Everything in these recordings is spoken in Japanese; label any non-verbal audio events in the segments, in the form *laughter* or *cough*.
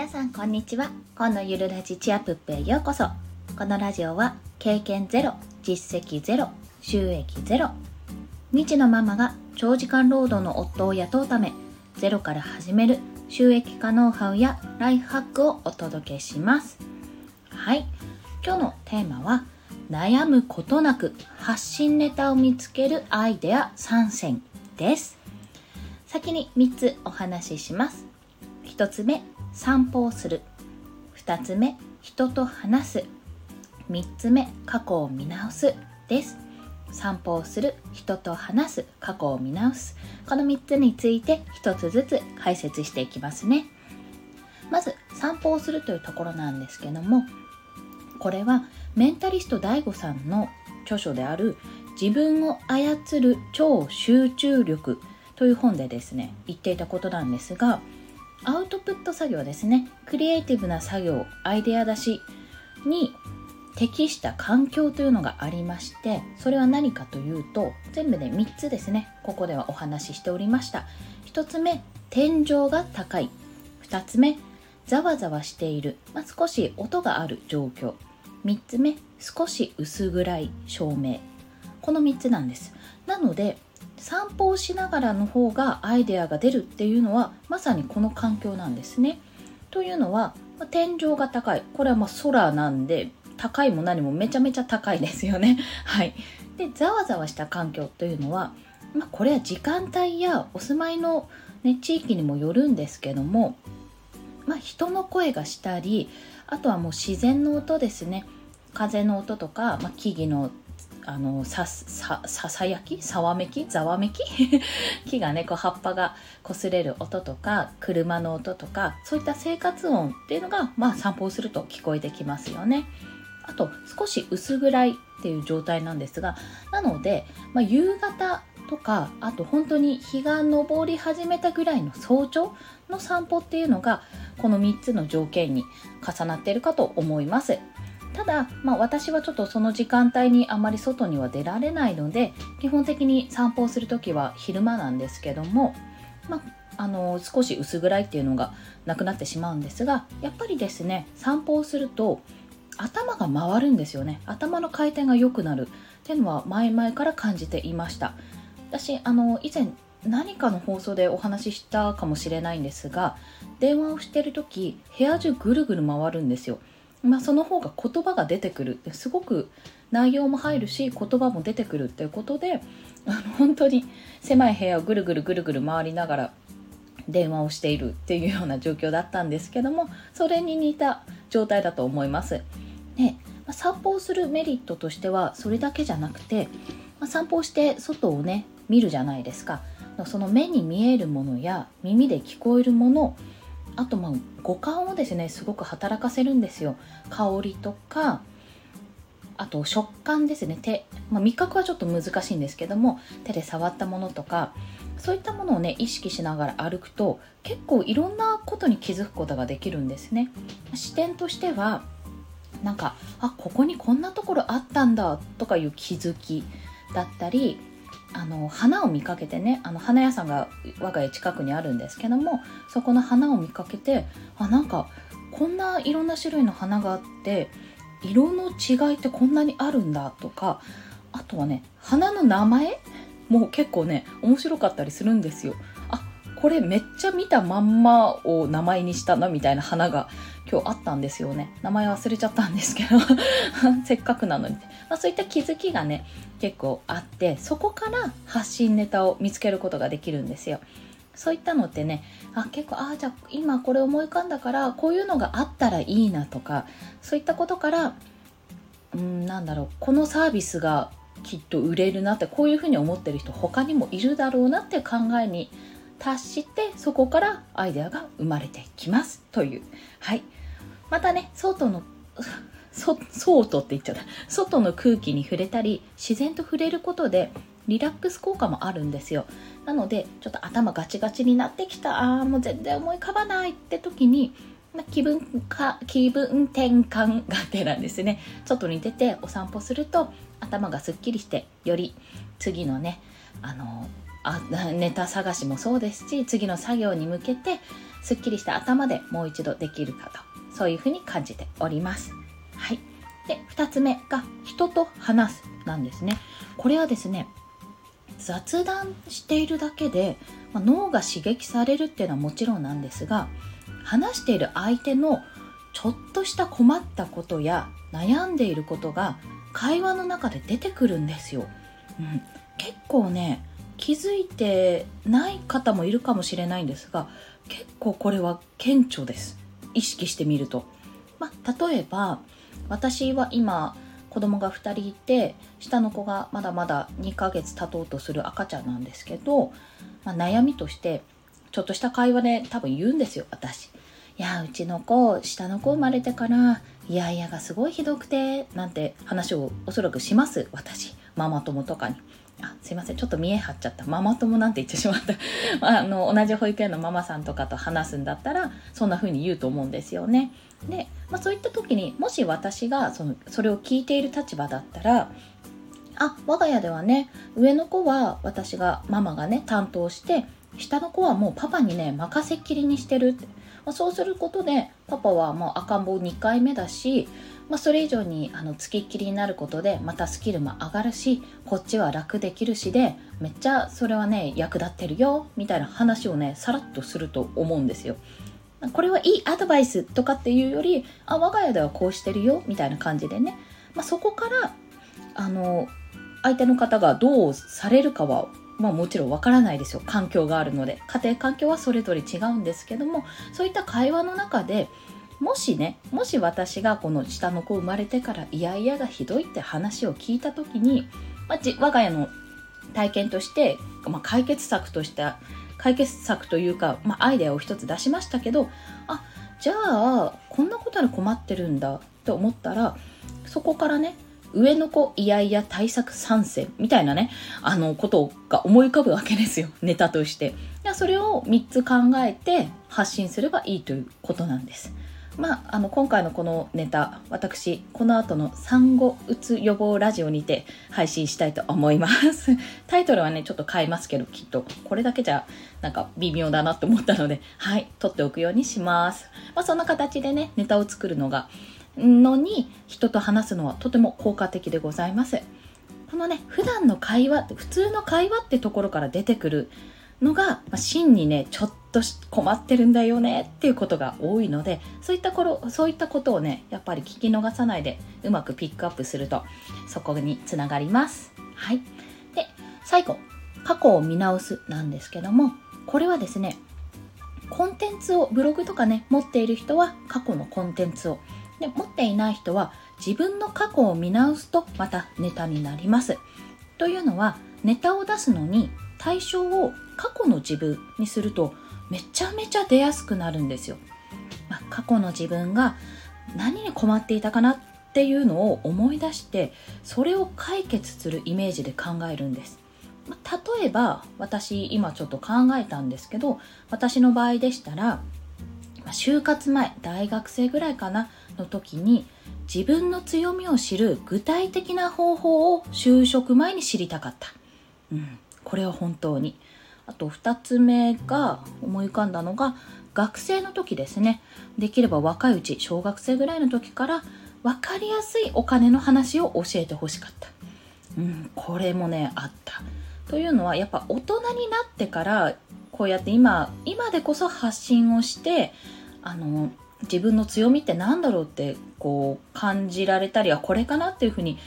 皆さんこんにちは。今のゆるラジチアプップへようこそ。このラジオは経験ゼロ実績ゼロ収益ゼロ。未知のママが長時間労働の夫を雇うためゼロから始める収益化ノウハウやライフハックをお届けします。はい。今日のテーマは悩むことなく発信ネタを見つけるアイデア参戦です。先に3つお話しします。1つ目散歩をする。2つ目人と話す。3つ目過去を見直す。です。散歩をする人と話す過去を見直す。この3つについて1つずつ解説していきますね。まず散歩をするというところなんですけどもこれはメンタリスト DAIGO さんの著書である自分を操る超集中力という本でですね言っていたことなんですがアウトプット作業ですね。クリエイティブな作業アイデア出しに適した環境というのがありましてそれは何かというと全部で3つですね。ここではお話ししておりました。1つ目天井が高い。2つ目ざわざわしている、まあ、少し音がある状況。3つ目少し薄暗い照明。この3つなんです。なので散歩をしながらの方がアイデアが出るっていうのはまさにこの環境なんですね。というのは天井が高いこれはま空なんで高いも何もめちゃめちゃ高いですよね。*laughs* はい、でざわざわした環境というのは、まあ、これは時間帯やお住まいの、ね、地域にもよるんですけども、まあ、人の声がしたりあとはもう自然の音ですね風の音とか、まあ、木々のあのささささやき？さわめき？ざわめき？*laughs* 木がねこう葉っぱが擦れる音とか車の音とかそういった生活音っていうのが、まあ、散歩をすると聞こえてきますよね。あと少し薄暗いっていう状態なんですがなので、まあ、夕方とかあと本当に日が昇り始めたぐらいの早朝の散歩っていうのがこの3つの条件に重なっているかと思います。ただ、まあ、私はちょっとその時間帯にあまり外には出られないので基本的に散歩をする時は昼間なんですけども、まあ、あの少し薄暗いっていうのがなくなってしまうんですがやっぱりですね散歩をすると頭が回るんですよね。頭の回転が良くなる。っていうのは前々から感じていました。私あの以前何かの放送でお話ししたかもしれないんですが電話をしてる時部屋中ぐるぐる回るんですよ。まあ、その方が言葉が出てくる。ってすごく内容も入るし言葉も出てくるっていうことであの本当に狭い部屋をぐるぐるぐるぐる回りながら電話をしているっていうような状況だったんですけどもそれに似た状態だと思います。でまあ、散歩をするメリットとしてはそれだけじゃなくて、まあ、散歩をして外をね見るじゃないですか。その目に見えるものや耳で聞こえるものあとまあ五感をですねすごく働かせるんですよ。香りとかあと食感ですね。手、まあ、味覚はちょっと難しいんですけども手で触ったものとかそういったものをね意識しながら歩くと結構いろんなことに気づくことができるんですね。視点としてはなんかあここにこんなところあったんだとかいう気づきだったりあの花を見かけてねあの花屋さんが我が家近くにあるんですけどもそこの花を見かけてあなんかこんないろんな種類の花があって色の違いってこんなにあるんだとかあとはね花の名前も結構ね面白かったりするんですよ。これめっちゃ見たまんまを名前にしたなみたいな花が今日あったんですよね。名前忘れちゃったんですけど。*laughs* せっかくなのに、まあ、そういった気づきがね結構あってそこから発信ネタを見つけることができるんですよ。そういったのってねあ結構ああじゃあ今これ思い浮かんだからこういうのがあったらいいなとかそういったことからうんなんだろうこのサービスがきっと売れるなってこういうふうに思ってる人他にもいるだろうなって考えに達してそこからアイデアが生まれてきますという。はい。またね外の *laughs* 外って言っちゃった。外の空気に触れたり自然と触れることでリラックス効果もあるんですよ。なのでちょっと頭ガチガチになってきた。あーもう全然思い浮かばないって時に気分か気分転換がてらですね。外に出てお散歩すると頭がすっきりしてより次のねあのあ *laughs* ネタ探しもそうですし次の作業に向けてすっきりした頭でもう一度できるかとそういうふうに感じております。はい。で2つ目が人と話すなんですね。これはですね雑談しているだけで、まあ、脳が刺激されるっていうのはもちろんなんですが話している相手のちょっとした困ったことや悩んでいることが会話の中で出てくるんですよ。うん、結構ね気づいてない方もいるかもしれないんですが結構これは顕著です意識してみると。まあ、例えば私は今子供が2人いて下の子がまだまだ2ヶ月経とうとする赤ちゃんなんですけど、まあ、悩みとしてちょっとした会話で多分言うんですよ私。いやうちの子下の子生まれてからいやいやがすごいひどくてなんて話をおそらくします私ママ友とかに。あすいません。ちょっと見え張っちゃった。ママ友なんて言ってしまった。*laughs* あの同じ保育園のママさんとかと話すんだったらそんな風に言うと思うんですよね。で、まあ、そういった時にもし私がそのそれを聞いている立場だったらあ我が家ではね上の子は私がママがね担当して下の子はもうパパにね任せっきりにしてるって、まあ、そうすることでパパはもう赤ん坊2回目だしまあ、それ以上にあのつきっきりになることでまたスキルも上がるしこっちは楽できるしでめっちゃそれはね役立ってるよみたいな話をねさらっとすると思うんですよ。これはいいアドバイスとかっていうよりあ我が家ではこうしてるよみたいな感じでね、まあ、そこからあの相手の方がどうされるかはまあもちろんわからないですよ。環境があるので。家庭環境はそれぞれ違うんですけどもそういった会話の中でもしねもし私がこの下の子生まれてからイヤイヤがひどいって話を聞いた時に、まあ、我が家の体験として、まあ、解決策として解決策というか、まあ、アイデアを一つ出しましたけどあじゃあこんなことに困ってるんだと思ったらそこからね上の子いやいや対策参戦みたいなねあのことが思い浮かぶわけですよ。*laughs* ネタとして。それを3つ考えて発信すればいいということなんです。まあ、あの今回のこのネタ私この後の産後うつ予防ラジオにて配信したいと思います。*laughs* タイトルはねちょっと変えますけどきっと。これだけじゃなんか微妙だなと思ったのではい撮っておくようにします、まあ、そんな形でねネタを作るのがのに人と話すのはとても効果的でございます。このね普段の会話普通の会話ってところから出てくるのが、まあ、真にねちょっと困ってるんだよねっていうことが多いのでそういった頃そういったことをねやっぱり聞き逃さないでうまくピックアップするとそこにつながります。はい。で最後過去を見直すなんですけどもこれはですねコンテンツをブログとかね持っている人は過去のコンテンツをで持っていない人は自分の過去を見直すとまたネタになりますというのはネタを出すのに対象を過去の自分にするとめちゃめちゃ出やすくなるんですよ。まあ、過去の自分が何に困っていたかなっていうのを思い出してそれを解決するイメージで考えるんです。まあ、例えば私今ちょっと考えたんですけど私の場合でしたら、就活前大学生ぐらいかなの時に自分の強みを知る具体的な方法を就職前に知りたかった。うん、これは本当に。あと2つ目が思い浮かんだのが学生の時ですねできれば若いうち小学生ぐらいの時から分かりやすいお金の話を教えてほしかった、うん、これもねあったというのはやっぱ大人になってからこうやって今今でこそ発信をしてあの自分の強みって何だろうってこう感じられたりはこれかなっていうふうに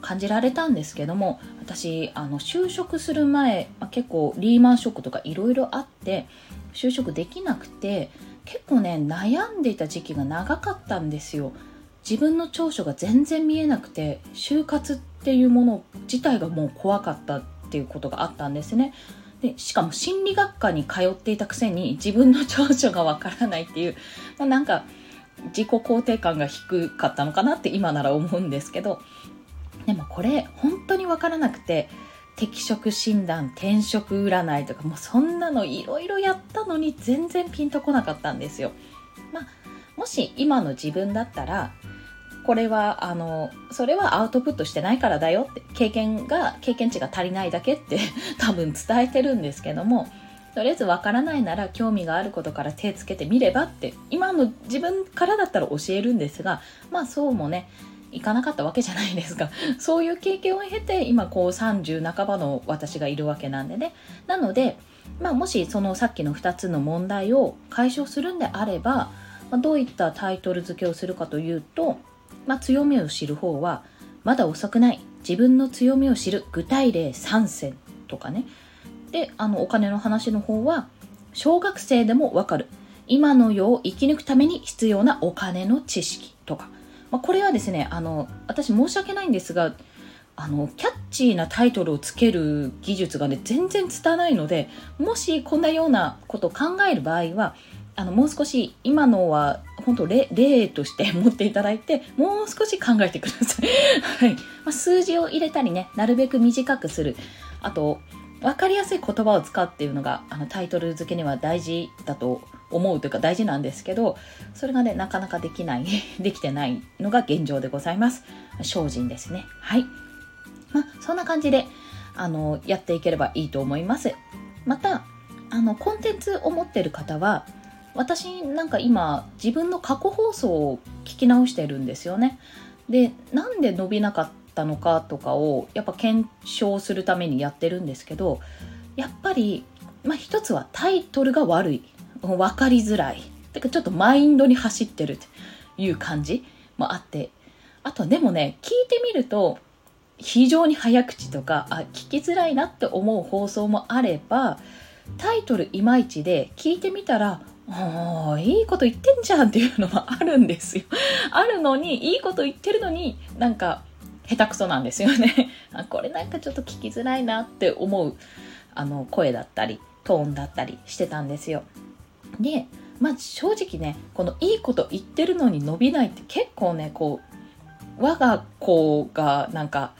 感じられたんですけども私あの就職する前、結構リーマンショックとかいろいろあって就職できなくて結構ね悩んでいた時期が長かったんですよ。自分の長所が全然見えなくて就活っていうもの自体がもう怖かったっていうことがあったんですね。でしかも心理学科に通っていたくせに自分の長所がわからないっていう、まあ、なんか自己肯定感が低かったのかなって今なら思うんですけどでもこれ本当に分からなくて適職診断転職占いとかもうそんなのいろいろやったのに全然ピンとこなかったんですよ。まあ、もし今の自分だったらこれはあのそれはアウトプットしてないからだよって経験が経験値が足りないだけって *laughs* 多分伝えてるんですけどもとりあえずわからないなら興味があることから手つけてみればって今の自分からだったら教えるんですがまあそうもねいかなかったわけじゃないですか *laughs* そういう経験を経て今こう30半ばの私がいるわけなんでね。なので、まあ、もしそのさっきの2つの問題を解消するんであれば、どういったタイトル付けをするかというと、まあ、強みを知る方はまだ遅くない。自分の強みを知る具体例3選とかね。であのお金の話の方は小学生でもわかる。今の世を生き抜くために必要なお金の知識。とか。まあ、これはですねあの私申し訳ないんですがあのキャッチーなタイトルをつける技術がね全然伝わないのでもしこんなようなことを考える場合はあのもう少し今のは本当例例として持っていただいてもう少し考えてください、*laughs* はい。まあ、数字を入れたりねなるべく短くする。あと分かりやすい言葉を使うっていうのがあのタイトル付けには大事だと思うというか大事なんですけどそれがねなかなかできない *laughs* できてないのが現状でございます。精進ですね。はい。まあそんな感じであのやっていければいいと思います。またあのコンテンツを持ってる方は私なんか今自分の過去放送を聞き直してるんですよね。でなんで伸びなかったのかとかをやっぱ検証するためにやってるんですけどやっぱり、まあ、一つはタイトルが悪い。分かりづらい。てかちょっとマインドに走ってるっていう感じもあって。あとでもね聞いてみると非常に早口とかあ聞きづらいなって思う放送もあればタイトルいまいちで聞いてみたらあいいこと言ってんじゃんっていうのもあるんですよ。*laughs* あるのにいいこと言ってるのになんか下手くそなんですよね。*laughs* これなんかちょっと聞きづらいなって思うあの声だったりトーンだったりしてたんですよ。でまあ正直ねこのいいこと言ってるのに伸びないって結構ねこう我が子がなんか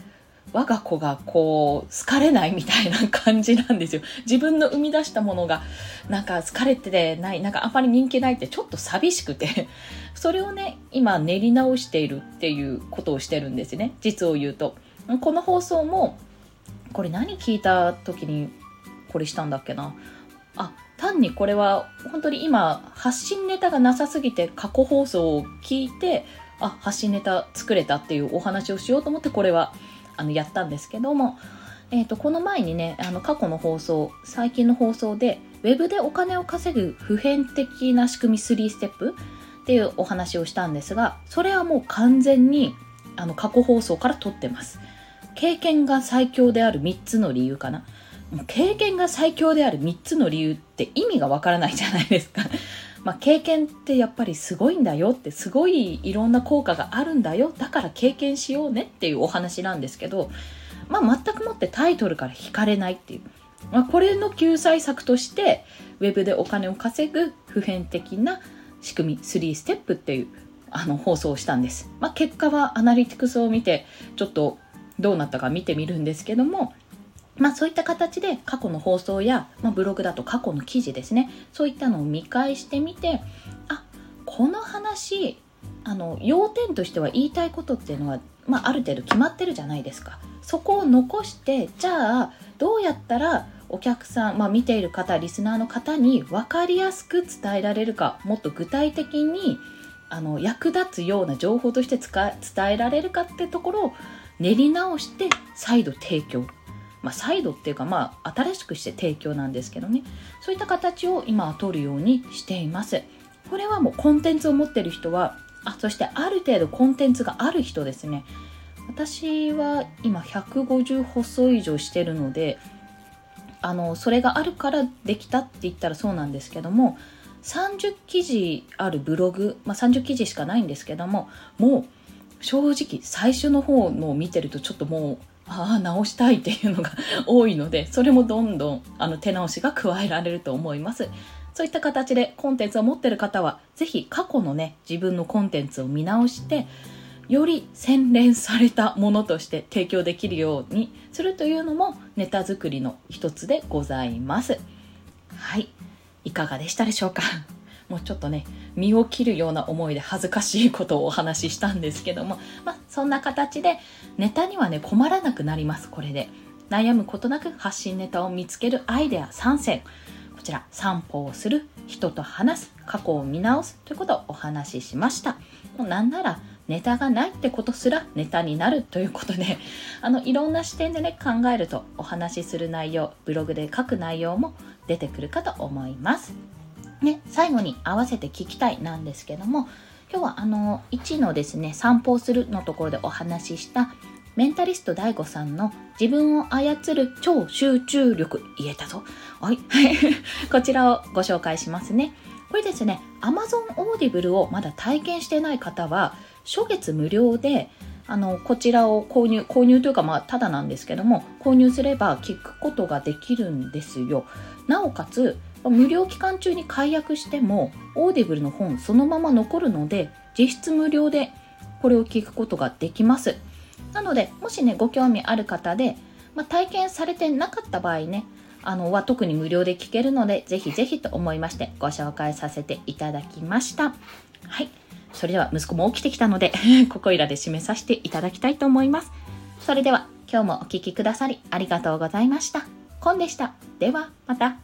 我が子がこう好かれないみたいな感じなんですよ。自分の生み出したものがなんか好かれてないなんかあんまり人気ないってちょっと寂しくて。それをね今練り直しているっていうことをしてるんですね。実を言うと。この放送もこれ何聞いた時にこれしたんだっけな。あ単にこれは本当に今発信ネタがなさすぎて過去放送を聞いてあ発信ネタ作れたっていうお話をしようと思ってこれはあのやったんですけども、えーと、この前にねあの過去の放送最近の放送でウェブでお金を稼ぐ普遍的な仕組み3ステップっていうお話をしたんですがそれはもう完全にあの過去放送から取ってます経験が最強である3つの理由かな経験が最強である3つの理由って意味がわからないじゃないですか。まあ、経験ってやっぱりすごいんだよってすごいいろんな効果があるんだよだから経験しようねっていうお話なんですけど、まあ、全くもってタイトルから引かれないっていう、まあ、これの救済策としてウェブでお金を稼ぐ普遍的な仕組み3ステップっていうあの放送をしたんです、まあ、結果はアナリティクスを見てちょっとどうなったか見てみるんですけどもまあそういった形で過去の放送や、まあ、ブログだと過去の記事ですね。そういったのを見返してみてあこの話あの要点としては言いたいことっていうのは、まあ、ある程度決まってるじゃないですか。そこを残してじゃあどうやったらお客さん、まあ、見ている方リスナーの方に分かりやすく伝えられるかもっと具体的にあの役立つような情報として伝えられるかってところを練り直して再度提供まあ、再度っていうか、まあ、新しくして提供なんですけどね。そういった形を今は取るようにしています。これはもうコンテンツを持ってる人はあそしてある程度コンテンツがある人ですね。私は今150歩数以上してるのであのそれがあるからできたって言ったらそうなんですけども30記事あるブログ、まあ、30記事しかないんですけどももう正直最初の方のを見てるとちょっともうああ直したいっていうのが *laughs* 多いのでそれもどんどんあの手直しが加えられると思います。そういった形でコンテンツを持ってる方はぜひ過去のね自分のコンテンツを見直してより洗練されたものとして提供できるようにするというのもネタ作りの一つでございます。はい。いかがでしたでしょうか？もうちょっとね身を切るような思いで恥ずかしいことをお話ししたんですけども、まあ、そんな形でネタにはね困らなくなりますこれで。悩むことなく発信ネタを見つけるアイデア3選こちら散歩をする人と話す過去を見直すということをお話ししました。もうなんならネタがないってことすらネタになるということで *laughs* あのいろんな視点でね考えるとお話しする内容ブログで書く内容も出てくるかと思います。ね、最後に合わせて聞きたいなんですけども今日はあの1のですね散歩をするのところでお話ししたメンタリスト DAIGO さんの自分を操る超集中力言えたぞ。はい。*laughs* こちらをご紹介しますね。これですね、Amazon Audible をまだ体験してない方は、初月無料で、あの、こちらを購入、購入というか、まあ、ただなんですけども、購入すれば聞くことができるんですよ。なおかつ、無料期間中に解約しても、オーディブルの本そのまま残るので、実質無料でこれを聞くことができます。なので、もしね、ご興味ある方で、まあ、体験されてなかった場合ね、あの、は特に無料で聞けるので、ぜひぜひと思いましてご紹介させていただきました。はい。それでは息子も起きてきたので *laughs* ここいらで締めさせていただきたいと思います。それでは今日もお聴きくださりありがとうございました。コンでした。ではまた。